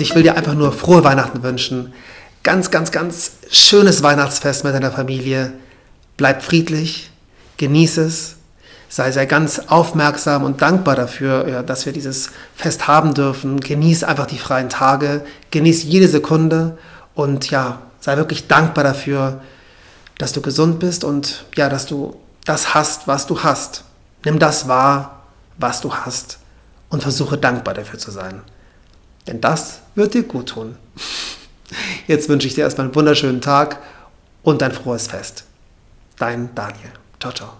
ich will dir einfach nur frohe Weihnachten wünschen. Ganz, ganz, ganz schönes Weihnachtsfest mit deiner Familie. Bleib friedlich, genieße es, sei sehr ganz aufmerksam und dankbar dafür, dass wir dieses Fest haben dürfen. Genieß einfach die freien Tage, genieß jede Sekunde und ja, sei wirklich dankbar dafür, dass du gesund bist und ja, dass du das hast, was du hast. Nimm das wahr, was du hast und versuche dankbar dafür zu sein. Denn das wird dir gut tun. Jetzt wünsche ich dir erstmal einen wunderschönen Tag und ein frohes Fest. Dein Daniel. Ciao, ciao.